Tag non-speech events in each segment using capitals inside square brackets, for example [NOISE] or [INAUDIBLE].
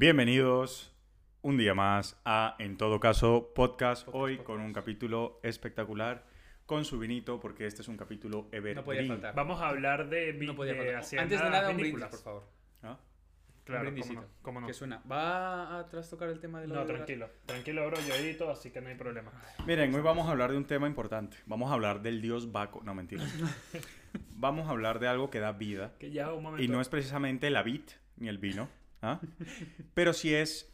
Bienvenidos un día más a En todo caso podcast, hoy con un capítulo espectacular con su vinito porque este es un capítulo evergreen. No podía faltar. Vamos a hablar de, No podía de faltar. haciendas Antes de nada, un brindis, por favor. ¿Ah? Claro, un cómo no, cómo no. Que suena. ¿Va a trastocar el tema de la No, de la- tranquilo. Tranquilo, bro, yo edito, así que no hay problema. Miren, hoy vamos a hablar de un tema importante. Vamos a hablar del dios Baco. No, mentira. [LAUGHS] vamos a hablar de algo que da vida. Que ya un momento. Y no es precisamente la vid ni el vino. ¿Ah? [LAUGHS] Pero sí es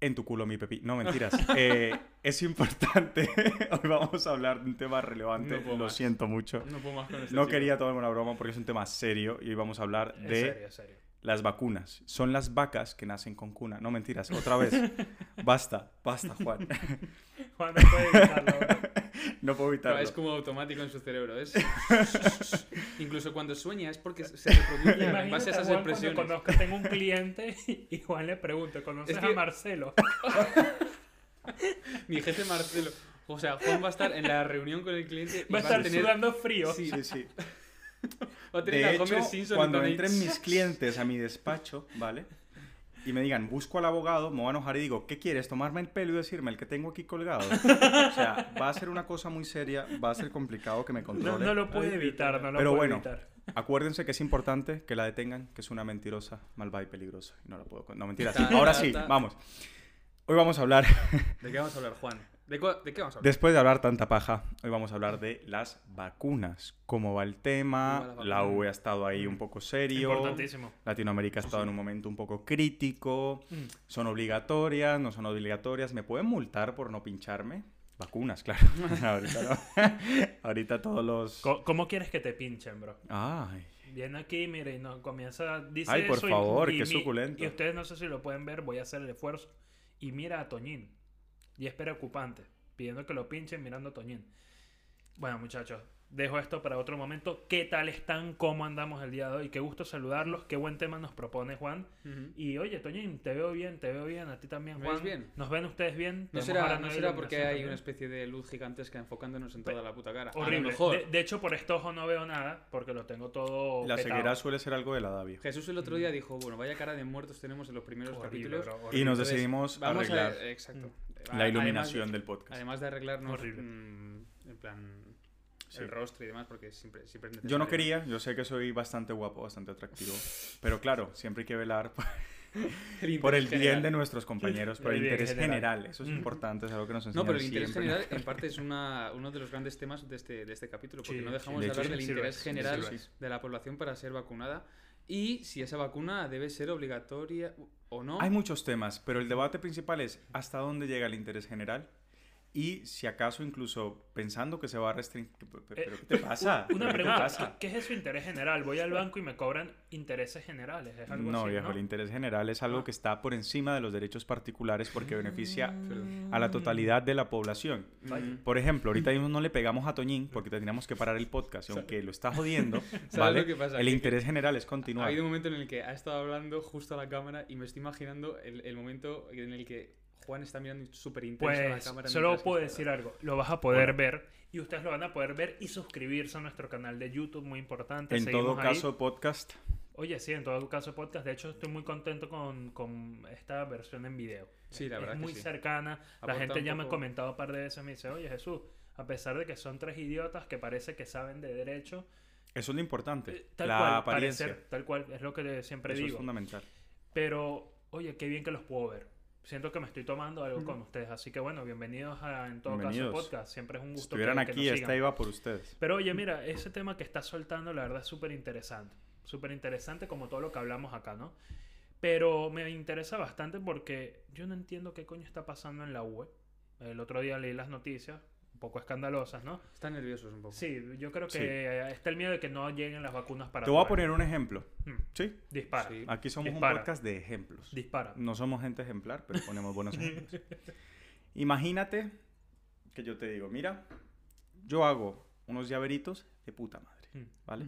en tu culo mi pepi. No, mentiras. [LAUGHS] Eh, es importante. [LAUGHS] Hoy vamos a hablar de un tema relevante. No Lo más. siento mucho. No puedo más con este No quería tomarme una broma porque es un tema serio y hoy vamos a hablar de serio, en serio. las vacunas. Son las vacas que nacen con cuna. No, mentiras. Otra vez. Basta, basta, Juan. Juan, no puede evitarlo. [LAUGHS] No puedo evitarlo. es como automático en su cerebro. Es... [LAUGHS] Incluso cuando sueña es porque se reproduce en base a esas Juan cuando expresiones. conozca, tengo un cliente y, Juan le pregunta, ¿conoces Es que- a Marcelo? [LAUGHS] Mi jefe Marcelo. O sea, Juan va a estar en la reunión con el cliente y Va a estar tener, sudando frío. Sí. Sí, sí. va a tener De a Homer hecho, Simpson cuando entren mis clientes a mi despacho, ¿vale? Y me digan, busco al abogado, me voy a enojar y digo, ¿qué quieres? ¿Tomarme el pelo y decirme el que tengo aquí colgado? [LAUGHS] O sea, va a ser una cosa muy seria, va a ser complicado que me controle. no lo puede evitar, no lo Pero puede bueno. evitar. Acuérdense que es importante que la detengan, que es una mentirosa, malvada y peligrosa. Y no la puedo... No, mentiras. Ta, Ahora sí, vamos. Hoy vamos a hablar, ¿De qué vamos a hablar, Juan? ¿De, de qué vamos a hablar? después de hablar tanta paja, hoy vamos a hablar de las vacunas. ¿Cómo va el tema? ¿Cómo va la La? UE ha estado ahí un poco serio. Importantísimo. Latinoamérica ha estado en un momento un poco crítico. Mm. ¿Son obligatorias? ¿No son obligatorias? ¿Me pueden multar por no pincharme? Vacunas, [LAUGHS] claro. Ahorita no. [LAUGHS] Ahorita todos los... Co- ¿Cómo quieres que te pinchen, bro? Ay. Viene aquí, mire, y no, comienza, dice Ay, por eso y- favor, y qué mi- suculento. Y ustedes no sé si lo pueden ver, voy a hacer el esfuerzo. Y mira a Toñín. Y es preocupante, pidiendo que lo pinchen mirando a Toñín. Bueno, muchachos, dejo esto para otro momento. ¿Qué tal están? ¿Cómo andamos el día de hoy? Qué gusto saludarlos. Qué buen tema nos propone Juan. Ujú. Y oye, Toñín, te veo bien, te veo bien. A ti también, ¿Me Juan. bien? ¿Nos ven ustedes bien? No será, no será porque hay también. una especie de luz gigantesca enfocándonos en toda la puta cara. A lo Horrible. mejor. De, de hecho, por este ojo no veo nada, porque lo tengo todo La petado. ceguera suele ser algo de la edad vieja. Jesús el otro día dijo, bueno, vaya cara de muertos tenemos en los primeros Horrible, capítulos. bro, Y horrible. nos Entonces, decidimos Vamos arreglar a... Exacto. La iluminación de- del podcast. Además de arreglarnos Horrible. mm, en plan Sí. el rostro y demás, porque siempre, siempre es Yo no quería, yo sé que soy bastante guapo, bastante atractivo, [LAUGHS] pero claro, siempre hay que velar por, [LAUGHS] El por el interés bien general. de nuestros compañeros, por el El interés general. general. Eso es Mm. importante, es algo que nos No, enseñan pero el interés siempre. general en parte es una, uno de los grandes temas de este, de este capítulo, porque Sí, no sí. dejamos De de, hecho, hablar del sí, interés sí, general sí, sí. de la población para ser vacunada y si esa vacuna debe ser obligatoria o no. Hay muchos temas, pero el debate principal es hasta dónde llega el interés general y si acaso incluso pensando que se va a restringir... ¿Pero qué te pasa? Eh, Una ¿Pero qué te pregunta, pasa? ¿qué, qué es eso interés general? Voy al banco y me cobran intereses generales, ¿es algo No, así, viejo, ¿no? el interés general es algo Ah. que está por encima de los derechos particulares porque beneficia Perdón. a la totalidad de la población. Mm. Por ejemplo, ahorita mismo no le pegamos a Toñín porque teníamos que parar el podcast y aunque lo está jodiendo, [LAUGHS] ¿Sabes ¿vale? lo que pasa? el Que- interés general es Ha continuar. habido un momento en el que ha estado hablando justo a la cámara y me estoy imaginando el, el momento en el que Juan está mirando súper intenso a la Pues cámara. solo puedo decir algo, lo vas a poder Hola. ver y ustedes lo van a poder ver y suscribirse a nuestro canal de YouTube, muy importante. En todo Seguimos ahí. caso, podcast. Oye, sí, en todo caso podcast, de hecho estoy muy contento con, con esta versión en video. Sí, la es verdad que muy sí. cercana, la Aporta gente un ya me ha poco- comentado un par de veces, me dice, oye Jesús, a pesar de que son tres idiotas que parece que saben de derecho, Eso es lo importante. eh, tal la cual, apariencia. parecer, tal cual, es lo que siempre Eso es digo. fundamental. Pero, oye, qué bien que los puedo ver. Siento que me estoy tomando algo con ustedes. Así que bueno, bienvenidos a En todo Bienvenidos. caso podcast. Siempre es un Si gusto estuvieran que, que aquí, nos esta sigan. iba por ustedes. Pero oye, mira, ese tema que estás soltando, la verdad es súper interesante. Súper interesante como todo lo que hablamos acá, ¿no? Pero me interesa bastante porque yo no entiendo qué coño está pasando en la UE. El otro día leí las noticias, un poco escandalosas, ¿no? Están nerviosos un poco. Sí, yo creo que Sí. está el miedo de que no lleguen las vacunas para Te voy a poner un ejemplo. Mm, Sí. Dispara, Sí. Aquí somos Dispara. un podcast de ejemplos. dispara. No somos gente ejemplar, pero ponemos buenos [LAUGHS] ejemplos. Imagínate que yo te digo, mira, yo hago unos llaveritos de puta madre, Mm. ¿vale?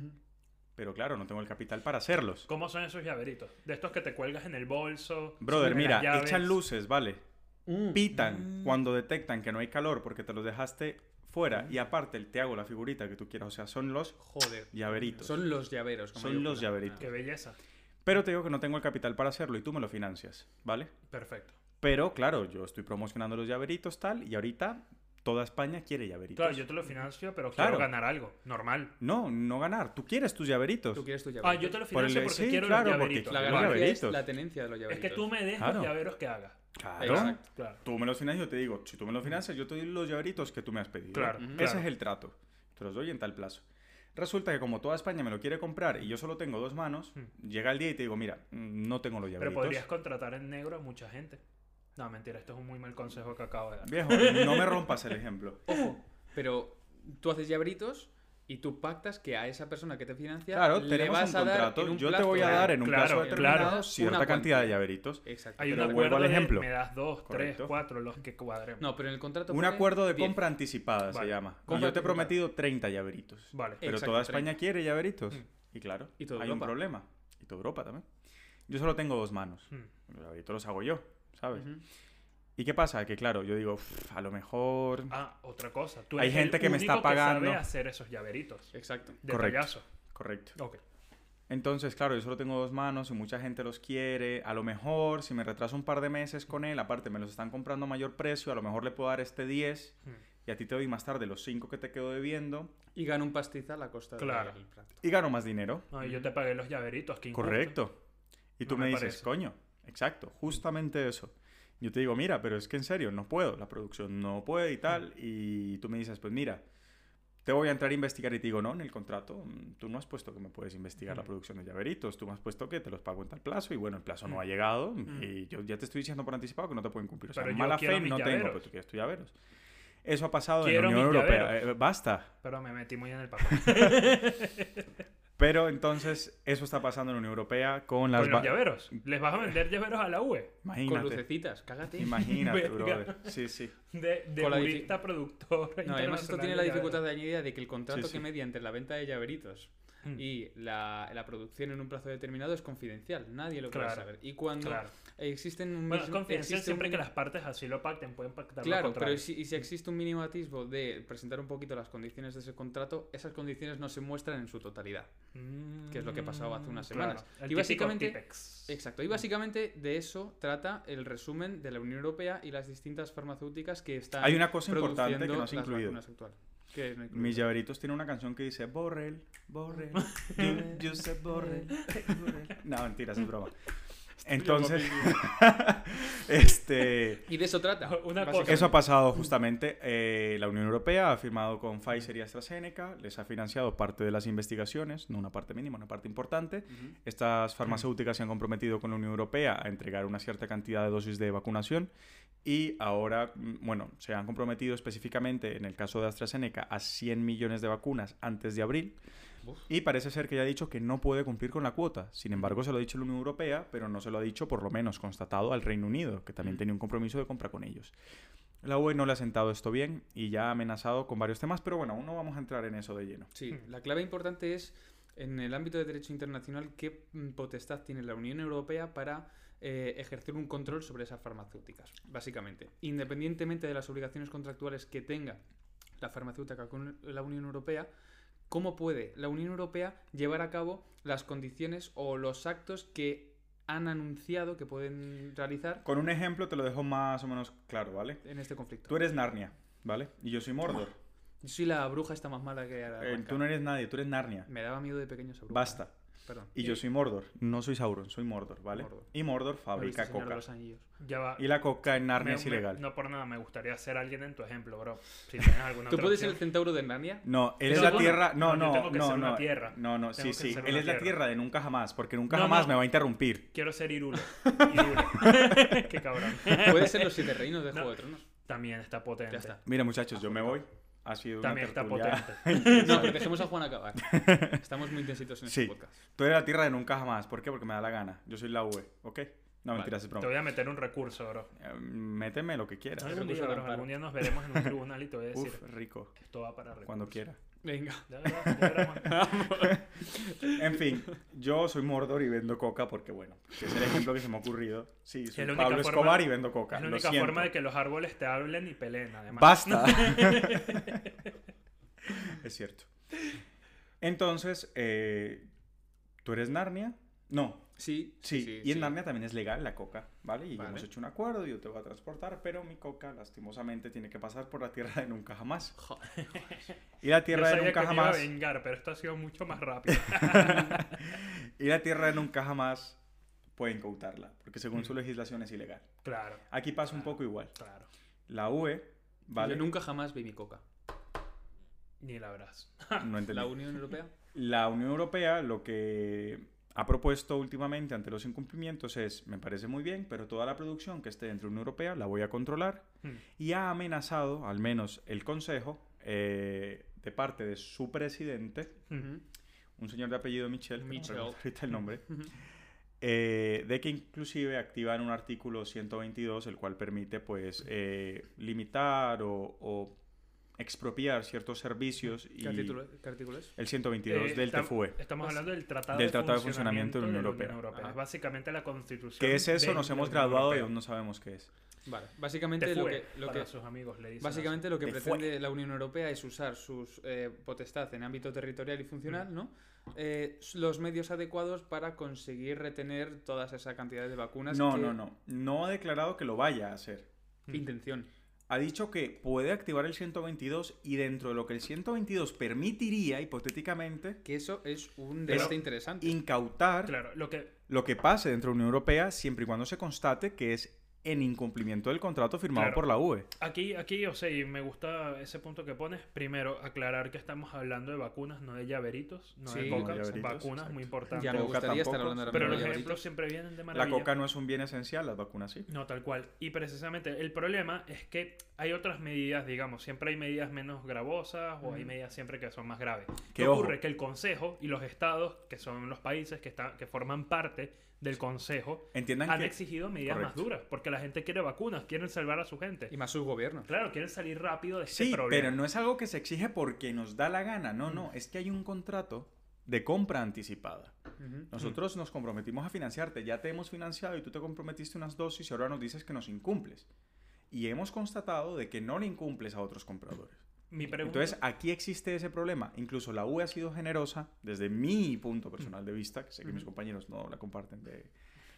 Pero claro, no tengo el capital para hacerlos. ¿Cómo son esos llaveritos? De estos que te cuelgas en el bolso. Brother, mira, echan luces, ¿vale? Mm. Pitan cuando detectan que no hay calor porque te los dejaste fuera y aparte te hago la figurita que tú quieras. O sea, son los Joder. llaveritos. Son los llaveros. como Son los llaveritos. Qué belleza. Pero te digo que no tengo el capital para hacerlo y tú me lo financias, ¿vale? Perfecto. Pero claro, yo estoy promocionando los llaveritos tal y ahorita toda España quiere llaveritos. Claro, yo te lo financio, pero Claro. quiero ganar algo. Normal. No, no ganar. Tú quieres tus llaveritos. Tú quieres tu Ah, llaverito. yo te lo Por el- financio porque sí, quiero claro, los porque llaveritos. La Los garantía es llaveritos. la tenencia de los Es llaveritos. que tú me des Claro. los llaveros que haga. Claro. Exacto. Claro. Tú me los financias, yo te digo, si tú me los financias, yo te doy los llaveritos que tú me has pedido. Claro, Ese claro. es el trato. Te los doy en tal plazo. Resulta que como toda España me lo quiere comprar y yo solo tengo dos manos, llega el día y te digo, mira, no tengo los Hmm. Pero llaveritos. podrías contratar en negro a mucha gente. No, mentira, esto es un muy mal consejo que acabo de dar. Viejo, no me rompas el ejemplo. [LAUGHS] Ojo, pero tú haces llaveritos y tú pactas que a esa persona que te financia Claro, le tenemos vas un a dar contrato. en un yo te voy a dar en un Claro, plazo determinado claro. cierta cantidad de llaveritos. Exacto. Hay un acuerdo al de ejemplo. me das dos, Correcto. tres, cuatro, los que cuadremos. No, pero en el contrato Un acuerdo de 10. compra anticipada se llama. Y Compra yo te he prometido 30 llaveritos. Vale. Pero Exacto, toda 30. España quiere llaveritos. Mm. Y claro, Y toda hay un Europa. problema. Y toda Europa también. Yo solo tengo dos manos. Hmm. Los llaveritos los hago yo, ¿sabes? Ujú. ¿Y qué pasa? Que claro, yo digo, "Uf, a lo mejor... Ah, otra cosa. Tú Hay el gente que me está pagando. sabe hacer esos llaveritos. Exacto. De Correcto. payaso. Correcto. Ok. Entonces, claro, yo solo tengo dos manos y mucha gente los quiere. A lo mejor, si me retraso un par de meses con él, aparte me los están comprando a mayor precio, a lo mejor le puedo dar este 10 Hmm. y a ti te doy más tarde los 5 que te quedo debiendo Y gana un pastizal a costa Claro. del plato. y gano más dinero. No, y yo te pagué los llaveritos. qué injusto. Correcto. Y tú No me, me dices, coño, exacto, justamente eso. Yo te digo, mira, pero es que en serio, no puedo, la producción no puede y tal. Y tú me dices, pues mira, te voy a entrar a investigar y te digo, no, en el contrato, mm, tú no has puesto que me puedes investigar la producción de llaveritos, tú me has puesto que te los pago en tal plazo y bueno, el plazo no ha llegado Mm. y yo ya te estoy diciendo por anticipado que no te pueden cumplir. O sea, Pero mala fe no tengo, pero tú quieres tus llaveros. Eso ha pasado Quiero en la Unión Europea. Eh, basta. Pero me metí muy en el papel. [LAUGHS] Pero entonces, eso está pasando en la Unión Europea con las... Con los llaveros. ¿Les vas a vender llaveros a la UE? Con Imagínate. lucecitas, cágate. Imagínate, brother. Sí, sí. De, de Con jurista productor. No, además esto tiene la dificultad de añadida de que el contrato Sí, sí. que media entre la venta de llaveritos Mm. y la, la producción en un plazo determinado es confidencial. Nadie lo puede Claro. saber. Y cuando Claro. existen un Bueno, es confidencial siempre un que las partes así lo pacten, pueden pactar Claro, pero si, y si existe un mínimo atisbo de presentar un poquito las condiciones de ese contrato, esas condiciones no se muestran en su totalidad. que es lo que pasó hace unas Mm, claro. semanas. El Y básicamente-. Exacto. Y básicamente de eso trata el resumen de la Unión Europea y las distintas farmacéuticas que están Hay una cosa importante que no has incluido. actual. ¿Qué no? Mis llaveritos tienen una canción que dice Borrel, Borrel, you, you said Borrel, [LAUGHS] Borrel". No, mentira, es broma. [LAUGHS] Entonces, [LAUGHS] este, Y de eso trata. Una cosa. eso ha pasado justamente. eh, la Unión Europea ha firmado con Pfizer y AstraZeneca, les ha financiado parte de las investigaciones, no una parte mínima, una parte importante. Ujú. Estas farmacéuticas se han comprometido con la Unión Europea a entregar una cierta cantidad de dosis de vacunación y ahora, mm, bueno, se han comprometido específicamente en el caso de AstraZeneca a 100 millones de vacunas antes de abril Uf. y parece ser que ya ha dicho que no puede cumplir con la cuota. Sin embargo, se lo ha dicho la Unión Europea, pero no se lo ha dicho por lo menos constatado al Reino Unido, que también Mm. tenía un compromiso de compra con ellos. La UE no le ha sentado esto bien y ya ha amenazado con varios temas, pero bueno, aún no vamos a entrar en eso de lleno. Sí, la clave importante es, en el ámbito de derecho internacional, qué mm, potestad tiene la Unión Europea para eh, ejercer un control sobre esas farmacéuticas, básicamente. Independientemente de las obligaciones contractuales que tenga la farmacéutica con la Unión Europea, ¿cómo puede la Unión Europea llevar a cabo las condiciones o los actos que han anunciado que pueden realizar Con un ejemplo te lo dejo más o menos claro, ¿vale? en este conflicto? Tú eres Narnia, ¿vale? Y yo soy Mordor. Yo soy la bruja esta más mala que era. Eh, tú no eres nadie, tú eres Narnia. Me daba miedo de pequeño esa bruja. Basta. Perdón. Y yo soy Mordor, no soy Sauron, soy Mordor, ¿vale? Mordor. Y Mordor ¿No viste fabrica de coca. los Anillos? Ya va. Y la coca en Narnia Me- es me- ilegal. no por nada, me gustaría ser alguien en tu ejemplo, bro. Si tienes alguna ¿Tú otra puedes ser el centauro de Narnia? No, él es la tierra. No, no, yo no, tengo que no, ser una no. tierra. No, sí, sí. Él es la tierra. de nunca jamás, porque nunca No, jamás no. me va a interrumpir. Quiero ser Irule. [LAUGHS] Irule. [LAUGHS] Qué cabrón. Puede ser los siete reinos de No. Juego de Tronos. También está potente. Ya está. Mira, muchachos, yo me voy. Ha sido una También está tertulia- potente. [LAUGHS] No, pero dejemos a Juan acabar. [LAUGHS] Estamos muy intensitos en este Sí. podcast. Tú eres la tierra de nunca jamás. ¿Por qué? Porque me da la gana. Yo soy la UE, ¿ok? No, Vale. mentiras, es Te broma. voy a meter un recurso, bro. Eh, Méteme lo que quieras. Ay, Algún día, recurso de bro, algún día nos veremos en un [LAUGHS] tribunal y te voy a decir. Uf, rico. Esto va para recursos. Cuando quiera. Venga. Ya ya Juan. [LAUGHS] En fin, yo soy Mordor y vendo coca porque, bueno, que es el ejemplo que se me ha ocurrido. Sí, soy Pablo forma- Escobar y vendo coca. Es la única forma de que los árboles te hablen y peleen, además. Basta. [LAUGHS] [LAUGHS] es cierto. Entonces, eh, ¿tú eres Narnia? No, Sí, Sí, y en sí. Narnia también es legal la coca, ¿vale? Y Vale. hemos hecho un acuerdo, yo te voy a transportar, pero mi coca lastimosamente tiene que pasar por la tierra de nunca jamás. [LAUGHS] Joder. Y la Yo tierra de sabía nunca que me iba a jamás... vengar, pero esto ha sido mucho más rápido. [LAUGHS] y la tierra de nunca jamás pueden incautarla, porque según Mm. su legislación es ilegal. claro, Aquí pasa un poco igual. claro. La UE, ¿vale? Yo nunca jamás vi mi coca. Ni la verás. No [LAUGHS] entendí. La Unión Europea. La Unión Europea lo que ha propuesto últimamente ante los incumplimientos es, me parece muy bien, pero toda la producción que esté dentro de la Unión Europea la voy a controlar Hmm. y ha amenazado, al menos el Consejo, eh, de parte de su presidente, un señor de apellido Michel, no Michel. recuerdo ahorita el nombre, eh, de que inclusive activan un artículo 122, el cual permite pues eh, limitar o, o expropiar ciertos servicios y ¿Qué artículo, qué artículo es? el 122 Eh, del TFUE. Estamos hablando del Tratado, del Tratado de Funcionamiento de la Unión Europea. Es básicamente la constitución. ¿Qué es eso? Nos hemos graduado y aún no sabemos qué es. Vale, básicamente Te lo fue, que, lo para que, sus amigos le dicen básicamente lo que Te pretende la Unión Europea es usar sus eh, potestad en ámbito territorial y funcional, ¿no? Eh, los medios adecuados para conseguir retener todas esa cantidad de vacunas. No, que- no, no. No ha declarado que lo vaya a hacer. Mm. Intención. Ha dicho que puede activar el 122 y dentro de lo que el 122 permitiría, hipotéticamente, Que eso es un debate interesante. incautar Claro, lo que lo que pase dentro de la Unión Europea siempre y cuando se constate que es en incumplimiento del contrato firmado Claro. por la UE. Aquí, aquí, o sea, y me gusta ese punto que pones. Primero, aclarar que estamos hablando de vacunas, no de llaveritos, no de coca, no llaveritos, vacunas, exacto. muy importante. Ya me Coca gustaría estar hablando ahora Pero los de ejemplos siempre vienen de La maravilla. coca no es un bien esencial, las vacunas sí. No, tal cual. Y precisamente el problema es que hay otras medidas, digamos, siempre hay medidas menos gravosas o hay medidas siempre que son más graves. ¿Qué ojo. ocurre? Que el Consejo y los estados, que son los países que, están, que forman parte del Consejo, Entiendan han que exigido medidas Correcto. más duras, porque la gente quiere vacunas, quieren salvar a su gente. Y más sus gobiernos. Claro, quieren salir rápido de este Sí, problema. pero no es algo que se exige porque nos da la gana. No, no. Es que hay un contrato de compra anticipada. Ujú. Nosotros nos comprometimos a financiarte. Ya te hemos financiado y tú te comprometiste unas dosis y ahora nos dices que nos incumples. Y hemos constatado de que no le incumples a otros compradores. Mi pregunta, Entonces, aquí existe ese problema. Incluso la UE ha sido generosa, desde mi punto personal de vista, que sé que mis compañeros no la comparten de,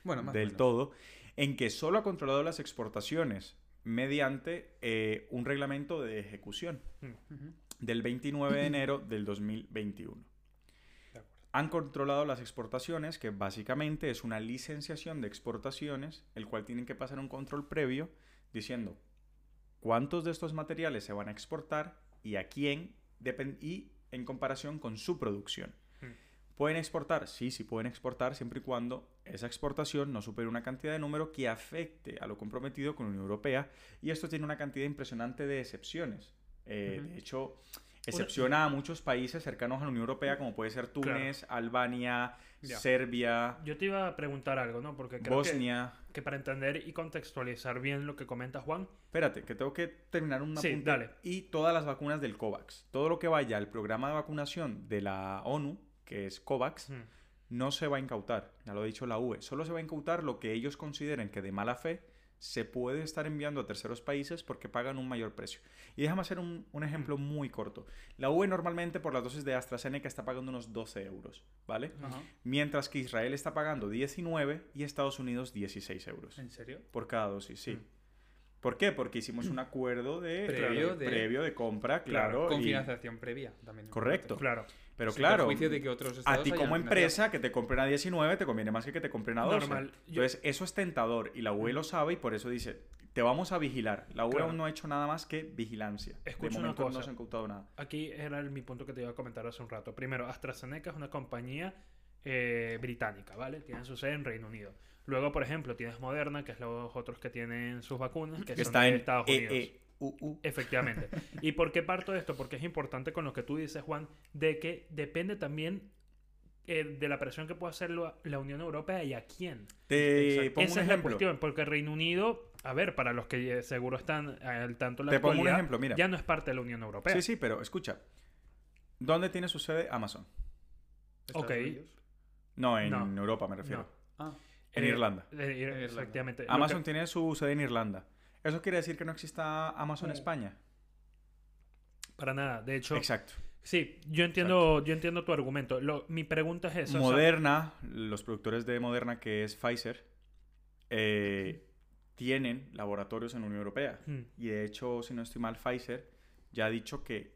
Bueno, más o del menos. todo, en que solo ha controlado las exportaciones mediante eh, un reglamento de ejecución del 29 de enero del 2021. De acuerdo. Han controlado las exportaciones, que básicamente es una licenciación de exportaciones, el cual tienen que pasar un control previo diciendo cuántos de estos materiales se van a exportar y a quién y en comparación con su producción. Hmm. ¿Pueden exportar? Sí, sí pueden exportar siempre y cuando esa exportación no supere una cantidad de número que afecte a lo comprometido con la Unión Europea y esto tiene una cantidad impresionante de excepciones. Eh. De hecho, excepciona a muchos países cercanos a la Unión Europea como puede ser Túnez, Albania, Ya. Serbia, yo te iba a preguntar algo, ¿no? Porque creo que, Bosnia. que para entender y contextualizar bien lo que comenta Juan, Espérate, que tengo que terminar un Sí, dale. Y todas las vacunas del COVAX. Todo lo que vaya al programa de vacunación de la ONU, que es COVAX, mm, no se va a incautar. Ya lo ha dicho la UE. Solo se va a incautar lo que ellos consideren que de mala fe se puede estar enviando a terceros países porque pagan un mayor precio. Y déjame hacer un, un ejemplo muy corto. La UE normalmente por las dosis de AstraZeneca está pagando unos 12 euros, ¿vale? Mientras que Israel está pagando 19 y Estados Unidos 16 euros ¿En serio? por cada dosis, sí. Mm. ¿Por qué? Porque hicimos un acuerdo de Previo de, de- previo de compra, Claro, claro. Con y- financiación previa también. Correcto. claro. Pero Sin claro, perjuicio de que otros a ti como empresa que te compren a 19 te conviene más que que te compren a 12. Normal. Yo- Entonces, eso es tentador y la UE lo sabe y por eso dice, te vamos a vigilar. La UE Claro. aún no ha hecho nada más que vigilancia. Escucha de una momento no cosa. se ha incautado nada. Aquí era mi punto que te iba a comentar hace un rato. Primero, AstraZeneca es una compañía eh, británica, ¿vale? Tiene su sede en Reino Unido. Luego, por ejemplo, tienes Moderna, que es los otros que tienen sus vacunas, que, Que son está en Estados Unidos. Efectivamente. [LAUGHS] ¿Y por qué parto de esto? Porque es importante con lo que tú dices, Juan, de que depende también eh, de la presión que pueda hacer la la Unión Europea y a quién. Te pongo Esa un es la ejemplo. cuestión, porque Reino Unido, a ver, para los que eh, seguro están al tanto de la Te pongo un ejemplo, mira. ya no es parte de la Unión Europea. Sí, sí, pero escucha. ¿Dónde tiene su sede Amazon? Ok. Unidos. No, en No. Europa me refiero. No. Ah, En Eh, Irlanda. eh, Irlanda. Efectivamente. Lo Amazon que- tiene su sede en Irlanda. ¿Eso quiere decir que no exista Amazon No. España? Para nada. De hecho, Exacto. Sí, yo entiendo, yo entiendo tu argumento. Lo- mi pregunta es esa. o sea, Moderna, los productores de Moderna, que es Pfizer, eh, tienen laboratorios en la Unión Europea. mm, Y de hecho, si no estoy mal, Pfizer ya ha dicho que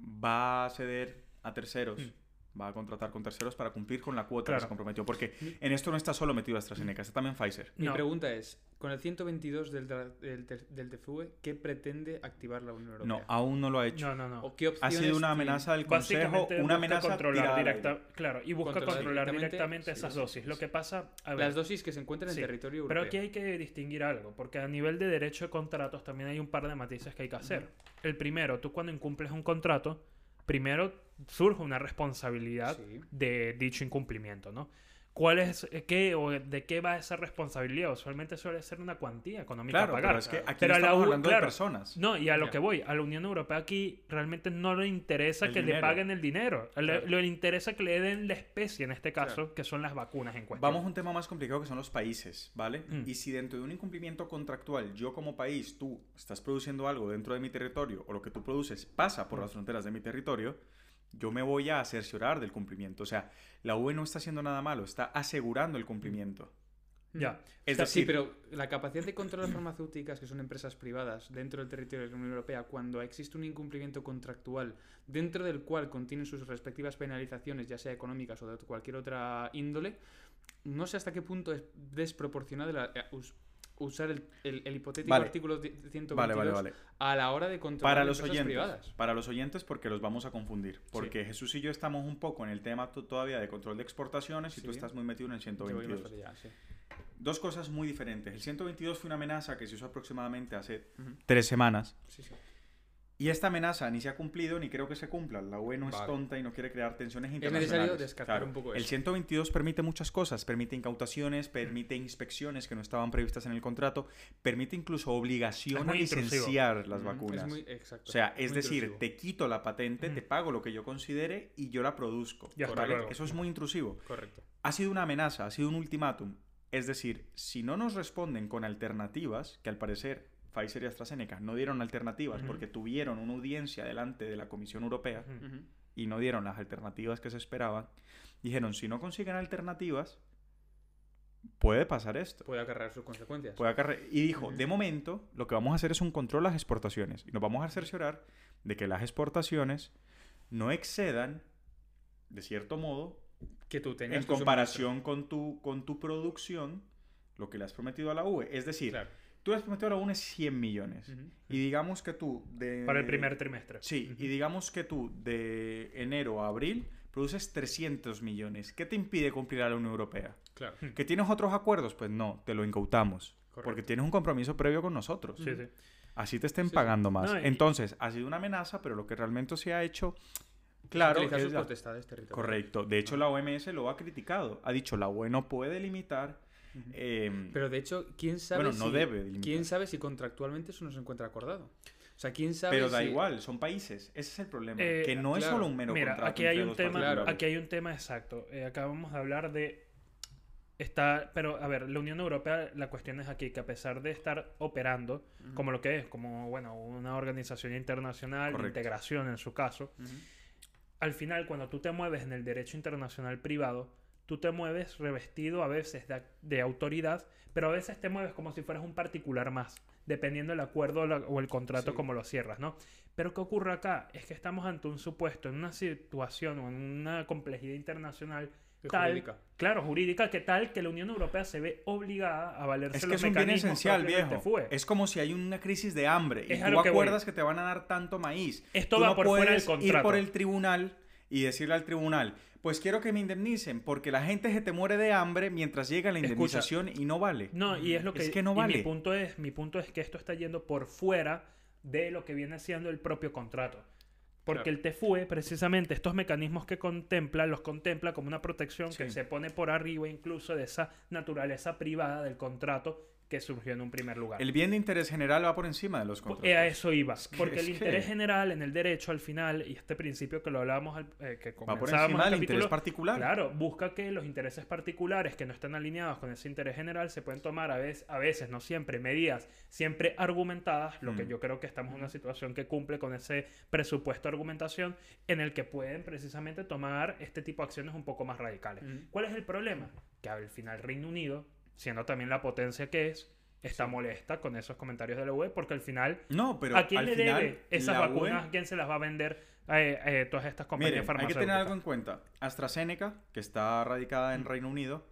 va a ceder a terceros, va a contratar con terceros para cumplir con la cuota que se comprometió. Porque en esto no está solo metido AstraZeneca, está también Pfizer. Mi pregunta es, con el 122 del, tra- del, del TFUE, ¿qué pretende activar la Unión Europea? No, aún no lo ha hecho. no, no, no. ¿O qué Ha sido una amenaza del Consejo, Básicamente una amenaza controlar directa, claro, y busca Controlar controlar directamente, directamente sí, esas sí, dosis. sí, Lo sí. que pasa, a ver, Las dosis que se encuentran Sí, en territorio pero europeo. aquí hay que distinguir algo, porque a nivel de derecho de contratos también hay un par de matices que hay que hacer. El primero, tú cuando incumples un contrato, primero surge una responsabilidad Sí. de dicho incumplimiento, ¿no? ¿Cuál es, eh, qué o de qué va esa responsabilidad? Usualmente suele ser una cuantía económica Claro, a pagar. pero es que aquí Pero a la estamos hablando claro, de personas. No, y a lo Ya. que voy, a la Unión Europea aquí realmente no le interesa El que le dinero. paguen el dinero. Le, Claro. le interesa que le den la especie, en este caso, que son las vacunas en cuestión. Vamos a un tema más complicado que son los países, ¿vale? Mm. Y si dentro de un incumplimiento contractual, yo como país, tú estás produciendo algo dentro de mi territorio o lo que tú produces pasa por Mm. las fronteras de mi territorio, yo me voy a cerciorar del cumplimiento. O sea, la UE no está haciendo nada malo, está asegurando el cumplimiento. Ya. Es O sea, decir, Sí, pero la capacidad de controlar farmacéuticas, que son empresas privadas dentro del territorio de la Unión Europea, cuando existe un incumplimiento contractual dentro del cual contienen sus respectivas penalizaciones, ya sea económicas o de cualquier otra índole, no sé hasta qué punto es desproporcionado la- eh, usar el, el- el hipotético Vale. artículo di- 122 Vale, vale, vale. a la hora de controlar Para los oyentes, privadas. para los oyentes porque los vamos a confundir. Porque Jesús y yo estamos un poco en el tema to- todavía de control de exportaciones y tú estás muy metido en el Yo voy más 122. allá, sí. Dos cosas muy diferentes. El 122 fue una amenaza que se usó aproximadamente hace tres semanas. Sí, sí. Y esta amenaza ni se ha cumplido ni creo que se cumpla. La UE no es tonta y no quiere crear tensiones Es internacionales. necesario descartar un poco El eso. 122 permite muchas cosas. Permite incautaciones, permite inspecciones que no estaban previstas en el contrato, permite incluso obligación Es a intrusivo. licenciar las vacunas. Es muy, exacto. O sea, es decir, intrusivo. te quito la patente, Mm. te pago lo que yo considere y yo la produzco. Eso es muy intrusivo. Correcto. Ha sido una amenaza, ha sido un ultimátum. Es decir, si no nos responden con alternativas, que al parecer Pfizer y AstraZeneca no dieron alternativas Ujú. porque tuvieron una audiencia delante de la Comisión Europea Ujú. Ujú. y no dieron las alternativas que se esperaban, dijeron, si no consiguen alternativas, puede pasar esto. Puede acarrear sus consecuencias. Puede acarre- Y dijo, Ujú. de momento, lo que vamos a hacer es un control a las exportaciones. Y nos vamos a cerciorar de que las exportaciones no excedan, de cierto modo, que tú tengas en tu comparación con tu, con tu producción, lo que le has prometido a la UE. Es decir, suministro. Tú le has prometido a la UE 100 millones. Claro. Ujú. Y digamos que tú de... Para el primer trimestre. Sí, Ujú. y digamos que tú de enero a abril produces 300 millones. ¿Qué te impide cumplir a la Unión Europea? Claro. [LAUGHS] ¿Que tienes otros acuerdos? Pues no, te lo incautamos. Porque Correcto. tienes un compromiso previo con nosotros. Sí, sí. Así te estén Sí, pagando más. No, y- Entonces, ha sido una amenaza, pero lo que realmente se ha hecho, claro, es sus la- correcto. De hecho, la OMS lo ha criticado. Ha dicho, la UE no puede limitar. Eh, Pero de hecho, ¿quién sabe bueno, no si, debe. ¿quién sabe si contractualmente eso no se encuentra acordado? O sea, ¿quién sabe pero da si- igual, son países. Ese es el problema. Eh, que no es claro. solo un mero Mira, contrato aquí hay un tema, particulares. aquí hay un tema exacto. Eh, acabamos de hablar de está, pero a ver, la Unión Europea, la cuestión es aquí que a pesar de estar operando como lo que es, como bueno, una organización internacional, de integración en su caso, al final cuando tú te mueves en el derecho internacional privado, tú te mueves revestido a veces de, de autoridad, pero a veces te mueves como si fueras un particular más, dependiendo del acuerdo o el contrato Sí. como lo cierras, ¿no? Pero ¿qué ocurre acá? Es que estamos ante un supuesto, en una situación o en una complejidad internacional tal, jurídica. claro, jurídica, que tal que la Unión Europea se ve obligada a valerse Es que los es un bien esencial, del viejo. Es como si hay una crisis de hambre y Es tú que acuerdas que te van a dar tanto maíz. Esto Tú va no por fuera del contrato. ir por el tribunal y decirle al tribunal, pues quiero que me indemnicen porque la gente se te muere de hambre mientras llega la Escucha. indemnización y no vale. No, y es lo que, Es que no vale. mi punto es, mi punto es que esto está yendo por fuera de lo que viene siendo el propio contrato. Porque Claro. el TFUE, precisamente, estos mecanismos que contempla, los contempla como una protección que se pone por arriba incluso de esa naturaleza privada del contrato que surgió en un primer lugar. El bien de interés general va por encima de los contratos. a eso iba. [LAUGHS] que- Porque el interés que- general en el derecho al final, y este principio que lo hablábamos, al- eh, que Va por encima el del interés particular. Claro, busca que los intereses particulares que no están alineados con ese interés general se pueden tomar a veces, a veces no siempre, medidas siempre argumentadas, lo que Mm. yo creo que estamos en una situación que cumple con ese presupuesto de argumentación en el que pueden precisamente tomar este tipo de acciones un poco más radicales. Ujú. ¿Cuál es el problema? Que al final Reino Unido, siendo también la potencia que es, está molesta con esos comentarios de la UE porque al final No, pero ¿A quién le final, debe esas vacunas? UE ¿A quién se las va a vender eh, eh, todas estas compañías Miren, hay que farmacéuticas? tener algo en cuenta. AstraZeneca, que está radicada en Reino Unido,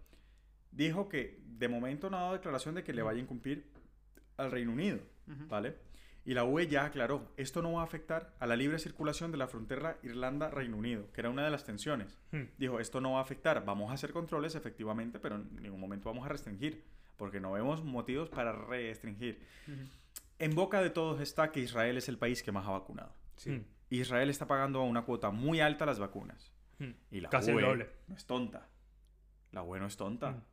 dijo que de momento no ha dado declaración de que le vaya a incumplir al Reino Unido. ¿vale? Y la UE ya aclaró, esto no va a afectar a la libre circulación de la frontera Irlanda-Reino Unido, que era una de las tensiones. Hmm. Dijo, esto no va a afectar, vamos a hacer controles efectivamente, pero en ningún momento vamos a restringir, porque no vemos motivos para restringir. En boca de todos está que Israel es el país que más ha vacunado. Sí. Mm, Israel está pagando una cuota muy alta a las vacunas. mm. Y la Casi el UE doble. no es tonta. La UE no es tonta.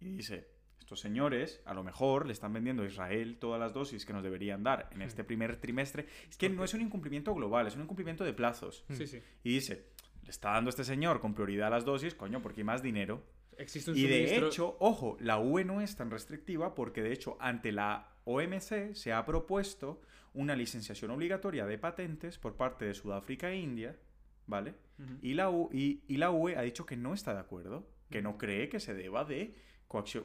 Y dice, estos señores a lo mejor le están vendiendo a Israel todas las dosis que nos deberían dar en este primer trimestre. Es que no es un incumplimiento global, es un incumplimiento de plazos. Sí, sí. Y dice, le está dando este señor con prioridad las dosis, coño, porque hay más dinero. Existe un Y de hecho, ojo, la UE no es tan restrictiva porque de hecho ante la OMC se ha propuesto una licenciación obligatoria de patentes por parte de Sudáfrica e India, ¿vale? Y la, U- y, y la UE ha dicho que no está de acuerdo, que no cree que se deba de coaccio-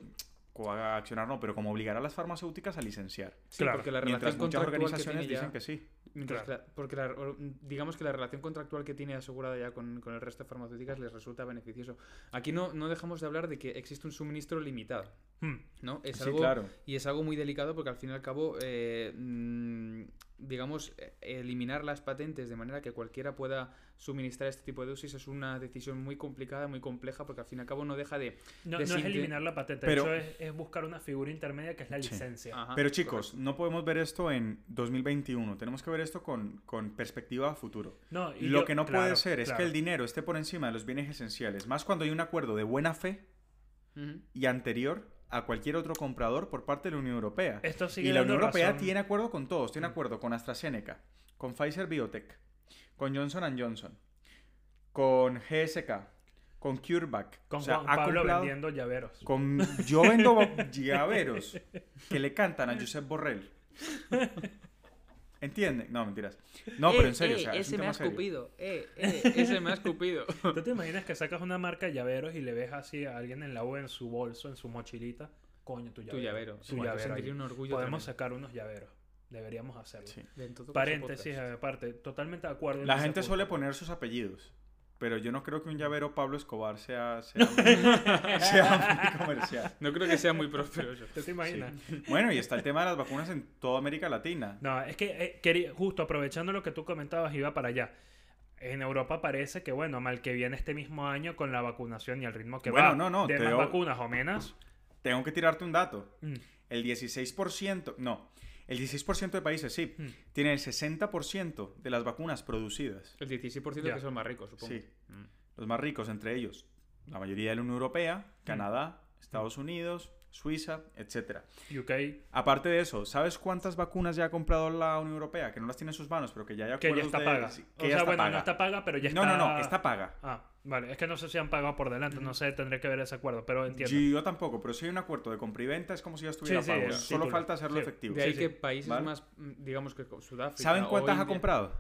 coaccionar, no, pero como obligar a las farmacéuticas a licenciar. Sí, Claro. porque la Mientras relación muchas que organizaciones ya... dicen que sí. Mientras Claro. la- porque la- digamos que la relación contractual que tiene asegurada ya con, con el resto de farmacéuticas les resulta beneficioso. Aquí no, no dejamos de hablar de que existe un suministro limitado, Mm. ¿no? Es Sí, algo, claro. Y es algo muy delicado porque al fin y al cabo, eh, mm, digamos, eh, eliminar las patentes de manera que cualquiera pueda suministrar este tipo de dosis es una decisión muy complicada, muy compleja, porque al fin y al cabo no deja de... No, de no es eliminar la patente, Pero- hecho es, es buscar una figura intermedia que es la Sí. licencia. Ajá, Pero chicos, correcto. no podemos ver esto en 2021, tenemos que ver esto con, con perspectiva a futuro. No, y Lo yo- que no claro, puede ser es claro. que el dinero esté por encima de los bienes esenciales, más cuando hay un acuerdo de buena fe y anterior a cualquier otro comprador por parte de la Unión Europea. Esto sigue Y la Unión Europea razón. tiene acuerdo con todos, tiene Mm. acuerdo con AstraZeneca, con Pfizer Biotech, con Johnson Johnson, con GSK, con CureVac. Con o sea, Juan Pablo vendiendo llaveros. con yo vendo [LAUGHS] llaveros que le cantan a Josep Borrell. [LAUGHS] ¿Entienden? No, mentiras. No, pero en serio, o sea, es un ese me tema ha serio. escupido. Eh, eh, [LAUGHS] ese me ha escupido. [LAUGHS] ¿Tú te imaginas que sacas una marca de llaveros y le ves así a alguien en la U en su bolso, en su mochilita? Coño, tu llavero. tu llavero. Tu Sí, yo llavero sentiría ahí. un orgullo Podemos tremendo. sacar unos llaveros. Deberíamos hacerlo. Sí. Paréntesis, aparte, totalmente de acuerdo. La gente suele poner sus apellidos, pero yo no creo que un llavero Pablo Escobar sea, sea, muy, sea muy comercial. [LAUGHS] No creo que sea muy próspero. ¿Tú te imaginas? Bueno, y está el tema de las vacunas en toda América Latina. No, es que eh, quería, justo aprovechando lo que tú comentabas, iba para allá. En Europa parece que, bueno, mal que viene este mismo año con la vacunación y el ritmo que Bueno, va no, no, de te más vacunas o menos. Tengo que tirarte un dato. mm, El 16%, no, el 16% de países sí, mm. tiene el 60% de las vacunas producidas. El 16% Ya. que son más ricos, supongo. Sí. Mm. Los más ricos entre ellos, la mayoría de la Unión Europea, Canadá, Estados Unidos, Suiza, etcétera. UK, Aparte de eso, ¿sabes cuántas vacunas ya ha comprado la Unión Europea? Que no las tiene en sus manos, pero que ya hay que ya está de- paga. sí, o que ya sea, está bueno, paga. no está paga, pero ya No, está... no, no, está paga. Ah, vale. Es que no sé si han pagado por delante, no sé, tendré que ver ese acuerdo, pero entiendo. Yo tampoco, pero si hay un acuerdo de compra y venta es como si ya estuviera Sí, sí, pago. Solo título. falta hacerlo Sí. efectivo. De ahí sí. que países ¿Vale? más, digamos que Sudáfrica. ¿Saben o cuántas ha India- comprado?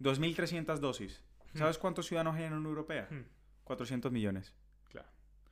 2.300 dosis. ¿Sabes cuántos ciudadanos hay en la Unión Europea? Hmm. 400 millones.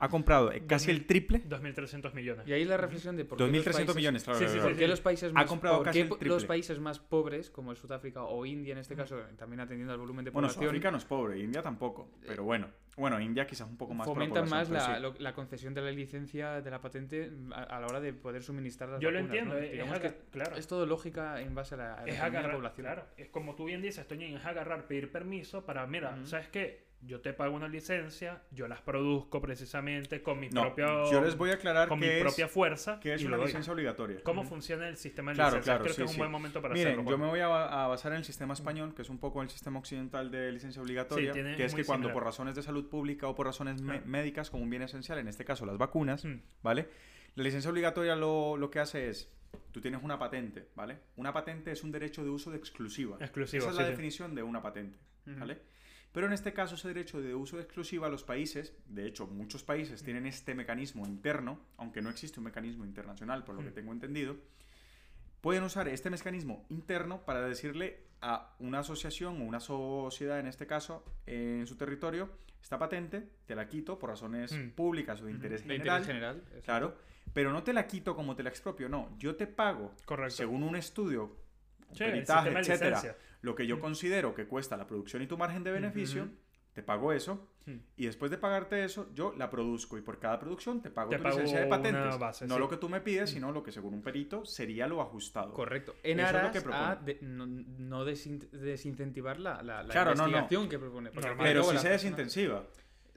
Ha comprado eh, casi el triple. 2.300 millones. Y ahí la reflexión de por qué los 2.300 países- millones, claro. Sí, sí, claro. ¿Por qué los países Ha más, comprado por casi qué el po- triple. los países más pobres, como Sudáfrica o India en este caso, también atendiendo al volumen de Bueno, población, Sudáfrica no es pobre, India tampoco. Pero bueno, bueno, India quizás un poco más fomentan más la, sí. lo- la concesión de la licencia de la patente a, a la hora de poder suministrar las Yo lo vacunas, entiendo, ¿no? eh, es, Digamos aga- que claro. es todo lógica en base a la, a la es economía de la agarrar, población. claro, es como tú bien dices, Toñín, es agarrar, pedir permiso para, mira, Ujú. ¿sabes qué? Yo te pago una licencia, yo las produzco precisamente con mi No, propio yo les voy a aclarar con mi es, propia fuerza que es y una licencia obligatoria. ¿Cómo funciona el sistema de Claro, licencias? claro, Creo sí, que es un sí. buen momento para Miren, hacerlo. yo me voy a, ba- a basar en el sistema español, que es un poco el sistema occidental de licencia obligatoria, Sí, que es que cuando similar. por razones de salud pública o por razones Ah. médicas, como un bien esencial, en este caso las vacunas, Mm. ¿vale? La licencia obligatoria lo, lo que hace es, tú tienes una patente, ¿vale? Una patente es un derecho de uso de exclusiva. Exclusivo, Esa es la definición de una patente. ¿vale? Pero en este caso ese derecho de uso de exclusiva los países, de hecho muchos países tienen este mecanismo interno, aunque no existe un mecanismo internacional por lo que Mm. tengo entendido, pueden usar este mecanismo interno para decirle a una asociación o una sociedad, en este caso, en su territorio, esta patente te la quito por razones Mm. públicas o de interés De general. interés general. Claro, pero no te la quito como te la expropio, no. Yo te pago, Correcto. según un estudio, un peritaje, de etcétera, licencia. Lo que yo Mm. considero que cuesta la producción y tu margen de beneficio, te pago eso, Mm. y después de pagarte eso, yo la produzco y por cada producción te pago Te tu pago licencia de patentes. base, no sí. lo que tú me pides, sino lo que según un perito sería lo ajustado. Correcto. En Eso es lo aras que propone. a de- no, no desin- desincentivar la, la, la Claro, no, no. investigación que propone. Pero si se desintensiva,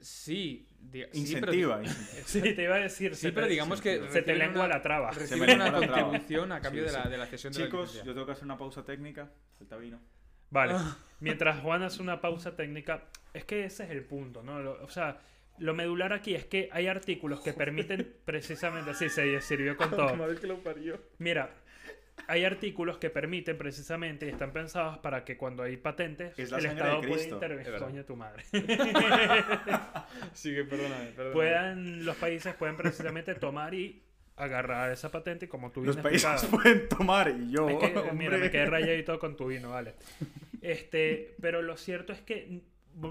Sí, pero incentiva. [LAUGHS] [LAUGHS] Sí, te iba a decir. Sí, pero digamos que Se te lengua una- la traba. Se reciben me una contribución a cambio Sí, de, la, de la cesión de la Chicos, yo tengo que hacer una pausa técnica. Falta vino. Vale. Ah. Mientras Juan hace una pausa técnica, es que ese es el punto, ¿no? Lo- o sea, lo medular aquí es que hay artículos que permiten [LAUGHS] precisamente. Sí, se sirvió con todo. Madre que lo parió. Mira, hay artículos que permiten precisamente y están pensados para que cuando hay patentes, Es el Estado pueda intervenir. Coño, tu madre. [LAUGHS] Sigue, perdóname, perdóname. puedan, los países pueden precisamente tomar y agarrar esa patente y como tú Los países explicado. [LAUGHS] pueden tomar y yo. Es que, mira, me quedé rayadito con tu vino, vale. Este, pero lo cierto es que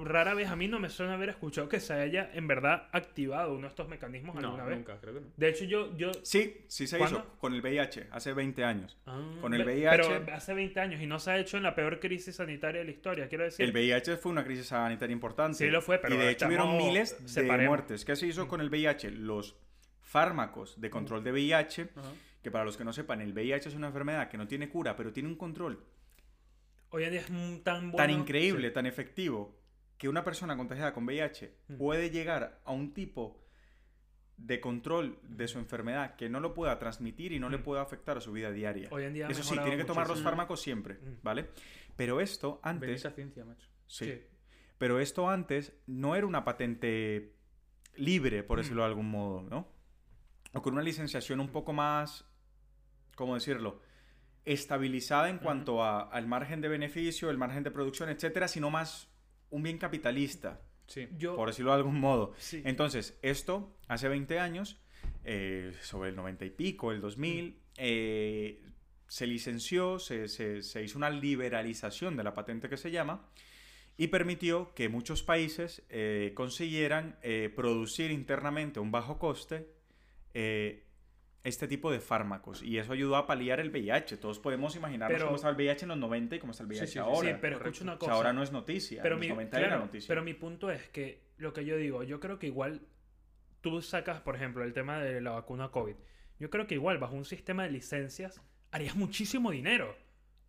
rara vez a mí no me suena haber escuchado que se haya en verdad activado uno de estos mecanismos No, alguna vez. nunca, creo que no. De hecho, yo. yo Sí, sí se ¿Cuándo? hizo con el VIH hace 20 años. Ah, Con el VIH. Pero hace 20 años y no se ha hecho en la peor crisis sanitaria de la historia, quiero decir. El VIH fue una crisis sanitaria importante. Sí lo fue, pero Y de hecho hubieron miles de separemos. muertes. ¿Qué se hizo con el VIH? Los fármacos de control de VIH, que para los que no sepan, el VIH es una enfermedad que no tiene cura, pero tiene un control Hoy en día es mm, tan bueno. tan increíble, tan efectivo, que una persona contagiada con VIH Mm. puede llegar a un tipo de control de su enfermedad que no lo pueda transmitir y no le Mm. pueda afectar a su vida diaria. Hoy en día Eso sí, tiene que tomar los fármacos siempre, Mm. ¿vale? Pero esto antes... Bendita ciencia, macho. sí. Sí. Pero esto antes no era una patente libre, por Mm. decirlo de algún modo, ¿no? O con una licenciación un poco más, ¿cómo decirlo? Estabilizada en cuanto a- al margen de beneficio, el margen de producción, etcétera, sino más un bien capitalista, Sí. Yo. por decirlo de algún modo. sí. Entonces, esto hace 20 años, eh, sobre el 90 y pico, el 2000, eh, se licenció, se, se- se hizo una liberalización de la patente que se llama y permitió que muchos países eh, consiguieran eh, producir internamente a un bajo coste eh, este tipo de fármacos. Y eso ayudó a paliar el VIH. Todos podemos imaginarnos Pero- cómo estaba el VIH en los 90 y cómo está el VIH sí, sí, ahora. sí, pero escucha una O cosa. sea, ahora no es noticia. pero en mi, los 90 claro, era noticia. pero mi punto es que lo que yo digo, yo creo que igual tú sacas, por ejemplo, el tema de la vacuna COVID. Yo creo que igual bajo un sistema de licencias harías muchísimo dinero.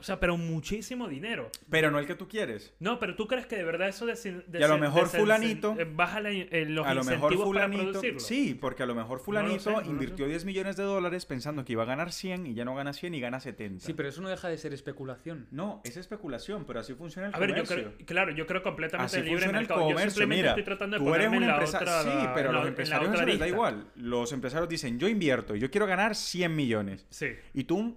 O sea, pero muchísimo dinero. Pero no el que tú quieres. No, pero tú crees que de verdad eso de, Y a lo mejor fulanito- baja la- eh, los a lo mejor incentivos para fulanito, producirlo. sí, porque a lo mejor fulanito sé, no lo invirtió 10 millones de dólares pensando que iba a ganar 100 y ya no gana 100 y gana 70. Sí, pero eso no deja de ser especulación. No, es especulación, pero así funciona el A ver, yo comercio. creo, claro, yo creo completamente Así libre funciona el mercado. Yo comercio, simplemente mira. estoy tratando de Tú eres ponerme un en la empresario, otra- sí, pero en la- los empresarios otra eso les da lista. igual. Los empresarios dicen, yo invierto, yo quiero ganar 100 millones. Sí. Y tú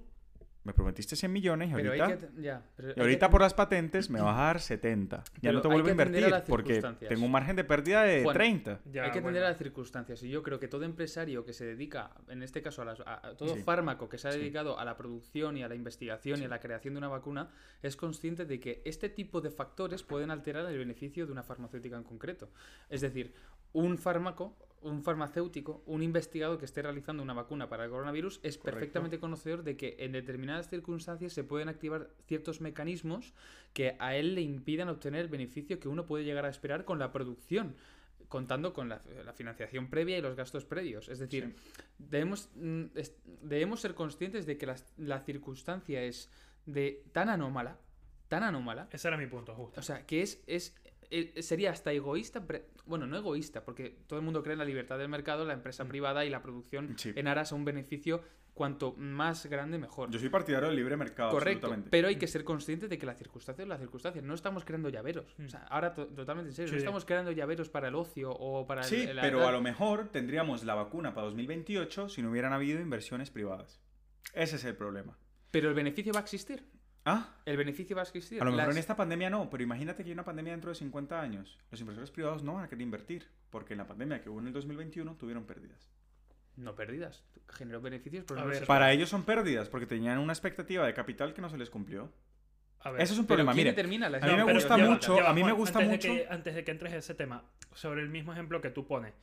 me prometiste 100 millones y Pero ahorita, hay que... Ya, pero hay y que ahorita por las patentes me vas a dar 70. Ya Pero no te vuelvo a a invertir las porque circunstancias. tengo un margen de pérdida de Juan, 30. Ya, hay que atender bueno. a las circunstancias y yo creo que todo empresario que se dedica, en este caso a, las- a- a todo Sí. fármaco que se ha Sí. dedicado a la producción y a la investigación y a la creación de una vacuna, es consciente de que este tipo de factores pueden alterar el beneficio de una farmacéutica en concreto. Es decir, un fármaco, un farmacéutico, un investigador que esté realizando una vacuna para el coronavirus es Correcto. perfectamente conocedor de que en determinadas circunstancias se pueden activar ciertos mecanismos que a él le impidan obtener el beneficio que uno puede llegar a esperar con la producción contando con la, la financiación previa y los gastos previos. Es decir, debemos, mm, debemos ser conscientes de que las- la, circunstancia es de tan anómala, tan anómala, Ese era mi punto, justo. o sea, que es, es eh, sería hasta egoísta, bueno, no egoísta, porque todo el mundo cree en la libertad del mercado, la empresa Mm. privada y la producción Sí. en aras a un beneficio cuanto más grande, mejor. Yo soy partidario del libre mercado, Correcto, absolutamente. pero hay que ser consciente de que la circunstancia es la circunstancia. No estamos creando llaveros. Mm. O sea, ahora to- totalmente en serio, Sí. no estamos creando llaveros para el ocio o para el- Sí, el- pero la- a lo mejor tendríamos la vacuna para 2028 si no hubieran habido inversiones privadas. Ese es el problema. Pero el beneficio va a existir. Ah, El beneficio va a existir. a lo mejor Las- en esta pandemia no, pero imagínate que hay una pandemia dentro de 50 años. Los inversores privados no van a querer invertir, porque en la pandemia que hubo en el 2021 tuvieron pérdidas. No pérdidas. Generó beneficios, pero no ver, Para ellos son pérdidas, porque tenían una expectativa de capital que no se les cumplió. A ver, Eso es un problema, ¿quién mire. la a mí me gusta mucho- a mí me gusta antes mucho- De que, antes de que entres a ese tema, sobre el mismo ejemplo que tú pones,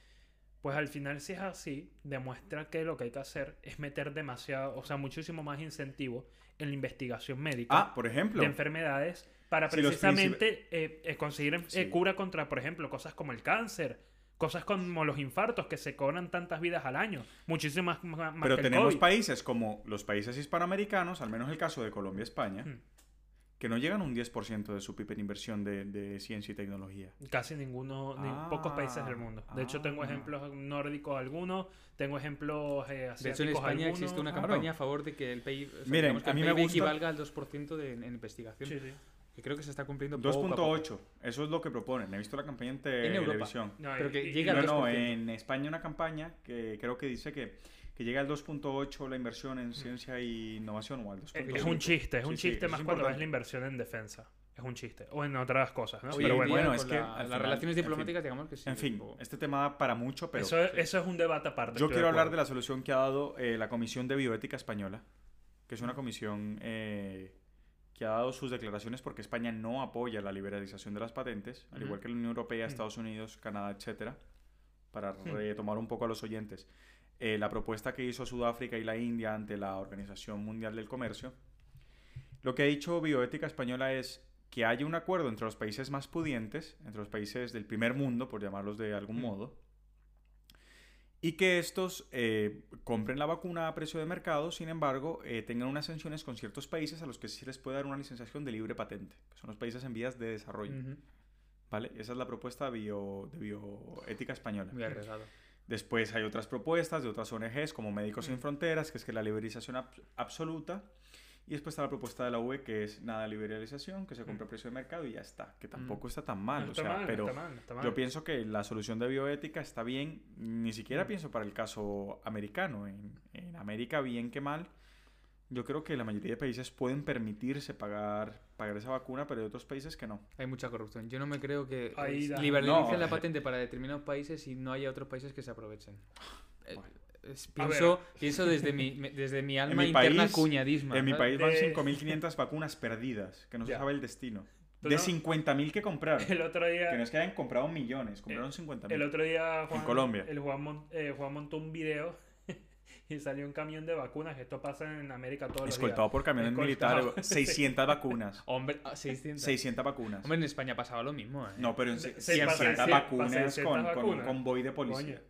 pues al final si es así, demuestra que lo que hay que hacer es meter demasiado, o sea, muchísimo más incentivo en la investigación médica Ah, por ejemplo. de enfermedades para precisamente eh, eh, conseguir eh, Sí. cura contra, por ejemplo, cosas como el cáncer, cosas como los infartos que se cobran tantas vidas al año, muchísimas más, más Pero que el tenemos COVID. países como los países hispanoamericanos, al menos el caso de Colombia y España, Hmm. Que no llegan a un 10% de su PIB en inversión de, de ciencia y tecnología. Casi ninguno, ni Ah, pocos países del mundo. De hecho, tengo ah. ejemplos nórdicos algunos, tengo ejemplos eh, De asiáticos hecho, en España algunos. existe una Claro. campaña a favor de que el PIB, o sea, Miren, que a el mí me PIB gusta- equivalga al 2% de, en investigación. Sí, sí. Que creo que se está cumpliendo poco a poco. 2.8, eso es lo que proponen. He visto la campaña en televisión. No, Pero que y- llega No, al no, 2%. en España una campaña que creo que dice que, que llega al 2.8 la inversión en ciencia y innovación o al 2.5. Es un chiste, es un Sí, chiste más es cuando ves importante. la inversión en defensa. Es un chiste. O en otras cosas, Pero en bueno, bueno, es que la- las relaciones en fin. diplomáticas, digamos que sí. En fin, este tema da para mucho, pero eso, es, eso es un debate aparte. yo quiero hablar de la solución que ha dado eh, la Comisión de Bioética Española, que es una comisión eh, que ha dado sus declaraciones porque España no apoya la liberalización de las patentes, al igual que la Unión Europea. Estados Unidos, Canadá, etcétera, para retomar un poco a los oyentes. Eh, la propuesta que hizo Sudáfrica y la India ante la Organización Mundial del Comercio, lo que ha dicho Bioética Española es que haya un acuerdo entre los países más pudientes, entre los países del primer mundo, por llamarlos de algún modo, y que estos eh, compren la vacuna a precio de mercado, sin embargo, eh, tengan unas sanciones con ciertos países a los que sí les puede dar una licenciación de libre patente, que son los países en vías de desarrollo. ¿vale? Esa es la propuesta de, bio- de bioética española. Muy arriesgado. Después hay otras propuestas de otras ONGs como Médicos Sin. Fronteras, que es que la liberalización abs- absoluta. Y después está la propuesta de la UE, que es nada de liberalización, que se compra a precio de mercado y ya está. Que tampoco está tan mal. Mm. No o está sea, mal, no pero está mal, no está mal. yo pienso que la solución de bioética está bien. Ni siquiera Mm. pienso para el caso americano. En, en América, bien que mal. Yo creo que la mayoría de países pueden permitirse pagar, pagar esa vacuna, pero hay otros países que no. Hay mucha corrupción. Yo no me creo que eh, liberalicen No. la patente para determinados países y no haya otros países que se aprovechen. Eh, Bueno. Es- pienso, [LAUGHS] pienso desde mi, desde mi alma mi interna país- cuñadisma. En mi país van De- 5.500 vacunas perdidas, que no se sabe el destino. De no- 50.000 que compraron. El otro día... Que no es que hayan comprado millones, compraron 50.000. El otro día Juan, Colombia. El Juan, mon- eh, Juan montó un video [LAUGHS] y salió un camión de vacunas. Esto pasa en América todos los Escoltado días. por camiones Escoltado. militares. [LAUGHS] 600 vacunas. Hombre, ah, 600. 600 vacunas. Hombre, en España pasaba lo mismo. ¿eh? No, pero en Se- se- se pasa- 600 se- vacunas pasa 600 con, con un vacunas. convoy de policía. Coño.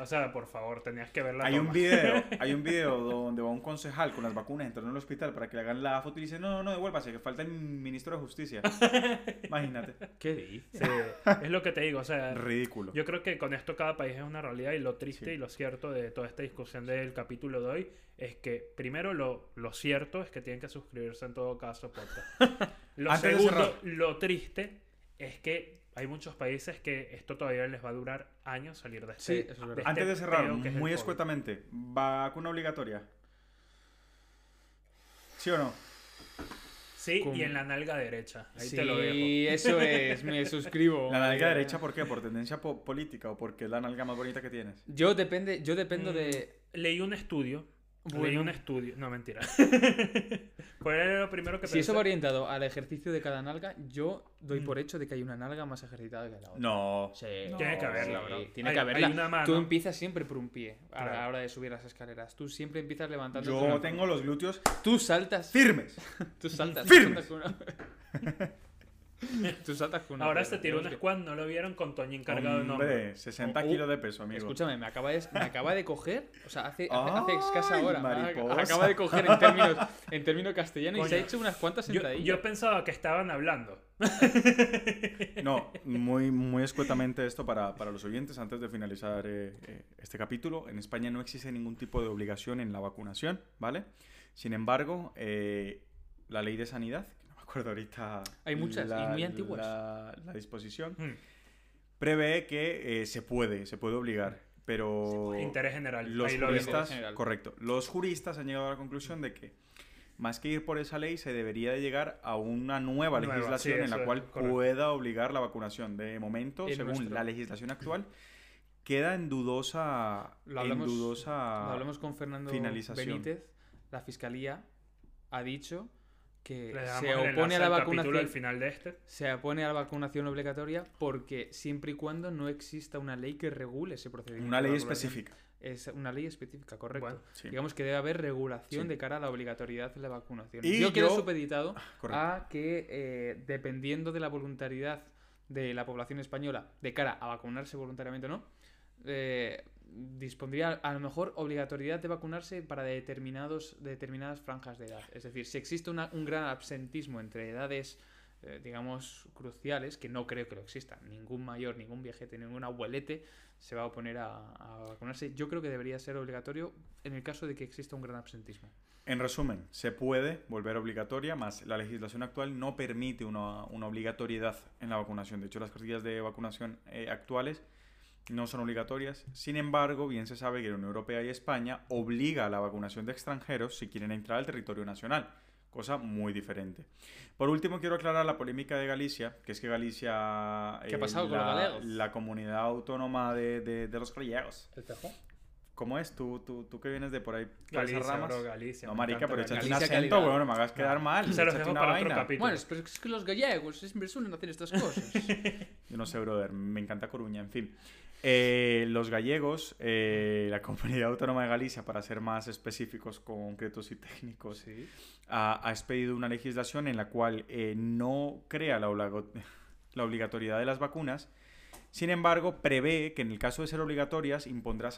O sea, por favor, tenías que ver la Hay un video, [LAUGHS] hay un video donde va un concejal con las vacunas entrando en el hospital para que le hagan la foto y dice, no, no, no, devuélvase, que falta el ministro de justicia. [LAUGHS] Imagínate. ¿Qué dices? Sí, es lo que te digo, o sea, Ridículo. yo creo que con esto cada país es una realidad y lo triste Sí. y lo cierto de toda esta discusión del capítulo de hoy es que primero lo, lo cierto es que tienen que suscribirse en todo caso podcast. [LAUGHS] Lo Antes segundo, lo triste es que hay muchos países que esto todavía les va a durar años salir de Sí, este, eso es de verdad. Antes de este cerrar, peo que es el muy COVID. escuetamente, ¿vacuna obligatoria? ¿Sí o no? Sí, y en la nalga derecha. Ahí sí, te lo dejo. eso es, me [LAUGHS] suscribo. ¿La nalga derecha por qué? ¿Por tendencia po- política o porque es la nalga más bonita que tienes? Yo depende, yo dependo Mm, de. Leí un estudio. Leí Bueno. un estudio. No, mentira. [LAUGHS] Fue lo primero que Si eso va orientado al ejercicio de cada nalga, yo doy Mm. por hecho de que hay una nalga más ejercitada que la otra. No. Sí, Tiene que haberla, sí, bro. Tiene Hay- que haberla. hay una mano. Tú empiezas siempre por un pie a la hora de subir las escaleras. Tú siempre empiezas levantando. Yo tengo los glúteos Tú saltas. firmes. [LAUGHS] Tú saltas. Firmes. tú saltas [LAUGHS] [LAUGHS] Tú saltas con una Ahora piedra, se tiró un tío, es que- squad, no lo vieron con Toñín cargado de nombre. Hombre, 60 Oh, oh. kilos de peso, amigo. Escúchame, me acaba, de, me acaba de coger, o sea, hace, hace, hace Ay, escasa hora, mariposa. acaba de coger en términos, en términos castellanos y se ha hecho unas cuantas Yo, sentadillas. yo pensaba que estaban hablando. [LAUGHS] No, muy, muy escuetamente esto para, para los oyentes, antes de finalizar eh, eh, este capítulo. En España no existe ningún tipo de obligación en la vacunación, ¿vale? Sin embargo, eh, la ley de sanidad, acuerdo ahorita. Hay muchas, y muy antiguas. La, la disposición Hmm. prevé que eh, se puede, se puede obligar, pero. Interés general. Los Ahí lo juristas, general. correcto, los juristas han llegado a la conclusión de que más que ir por esa ley, se debería de llegar a una nueva Nueva, legislación sí, en la es cual correcto. pueda obligar la vacunación. De momento, En según nuestro- la legislación actual, queda en dudosa, Lo en hablamos- dudosa Lo hablamos con Fernando finalización. Benítez, la fiscalía ha dicho que se opone a la vacunación al final de este. se opone a la vacunación obligatoria porque siempre y cuando no exista una ley que regule ese procedimiento. una ley específica. Es una ley específica, correcto. Bueno, Sí. Digamos que debe haber regulación Sí. de cara a la obligatoriedad de la vacunación. Y yo quedo yo- supeditado Correcto. a que, eh, dependiendo de la voluntariedad de la población española de cara a vacunarse voluntariamente o no, eh, dispondría a lo mejor obligatoriedad de vacunarse para determinados, determinadas franjas de edad. Es decir, si existe una- un gran absentismo entre edades, eh, digamos, cruciales, que no creo que lo exista, ningún mayor, ningún viejete, ningún abuelete se va a oponer a, a vacunarse, yo creo que debería ser obligatorio en el caso de que exista un gran absentismo. En resumen, se puede volver obligatoria, más la legislación actual no permite una, una obligatoriedad en la vacunación. De hecho, las cartillas de vacunación eh, actuales no son obligatorias. Sin embargo, bien se sabe que la Unión Europea y España obliga a la vacunación de extranjeros si quieren entrar al territorio nacional, cosa muy diferente. Por último, quiero aclarar la polémica de Galicia, que es que Galicia... ¿Qué ha pasado con la, los galegos? La comunidad autónoma de, de- de los gallegos. ¿El tejo? ¿Cómo es? ¿Tú, tú, tú que vienes de por ahí, Galicia, ramas? bro, Galicia. No, marica, pero échate un acento, weón, no me hagas quedar mal. Se los dejo para otro vaina. capítulo. Bueno, pero es que los gallegos siempre suelen hacer estas cosas. [LAUGHS] Yo no sé, brother, me encanta Coruña, en fin. Eh, los gallegos, eh, la Comunidad Autónoma de Galicia, para ser más específicos, concretos y técnicos, sí. ha, ha expedido una legislación en la cual eh, no crea la, la obligatoriedad de las vacunas, sin embargo, prevé que en el caso de ser obligatorias impondrá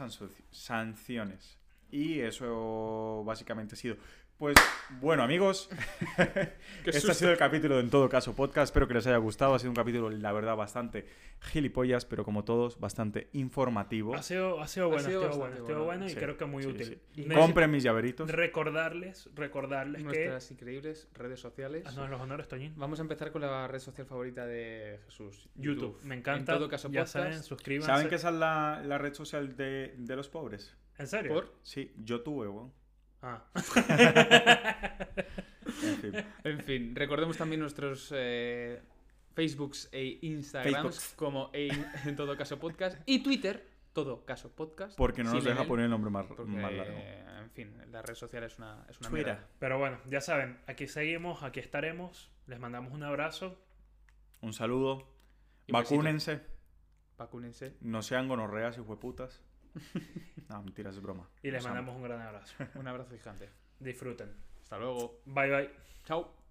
sanciones. Y eso básicamente ha sido. Pues bueno, amigos, [LAUGHS] este ha sido el capítulo de En todo caso podcast. Espero que les haya gustado. Ha sido un capítulo, la verdad, bastante gilipollas, pero como todos, bastante informativo. Ha sido, ha sido bueno, sido estuvo bastante bueno, estuvo bueno. bueno y Sí, creo que muy sí, útil. sí. Compren mis llaveritos. Recordarles, recordarles que... Nuestras increíbles redes sociales. Ah, no, los honores, Toñín. Vamos a empezar con la red social favorita de Jesús. YouTube. Me encanta. En todo caso, ya podcast. saben, suscríbanse. ¿Saben que esa es la, la red social de, de los pobres? ¿En serio? Por, Sí, yo tuve, weón. Ah. [LAUGHS] En fin. en fin, recordemos también nuestros eh, Facebooks e Instagrams Facebooks. como en, en todo caso podcast y Twitter, todo caso podcast. Porque no nos deja el- poner el nombre más, porque, más largo. en fin, la red social es una, es una Twitter. mierda. Pero bueno, ya saben, aquí seguimos, aquí estaremos. Les mandamos un abrazo. Un saludo. Y besito. Vacúnense. Vacúnense. No sean gonorreas y hueputas. [LAUGHS] No, mentira, es broma. Y les amo. mandamos un gran abrazo. [LAUGHS] Un abrazo gigante. Disfruten. Hasta luego. Bye bye. Chao.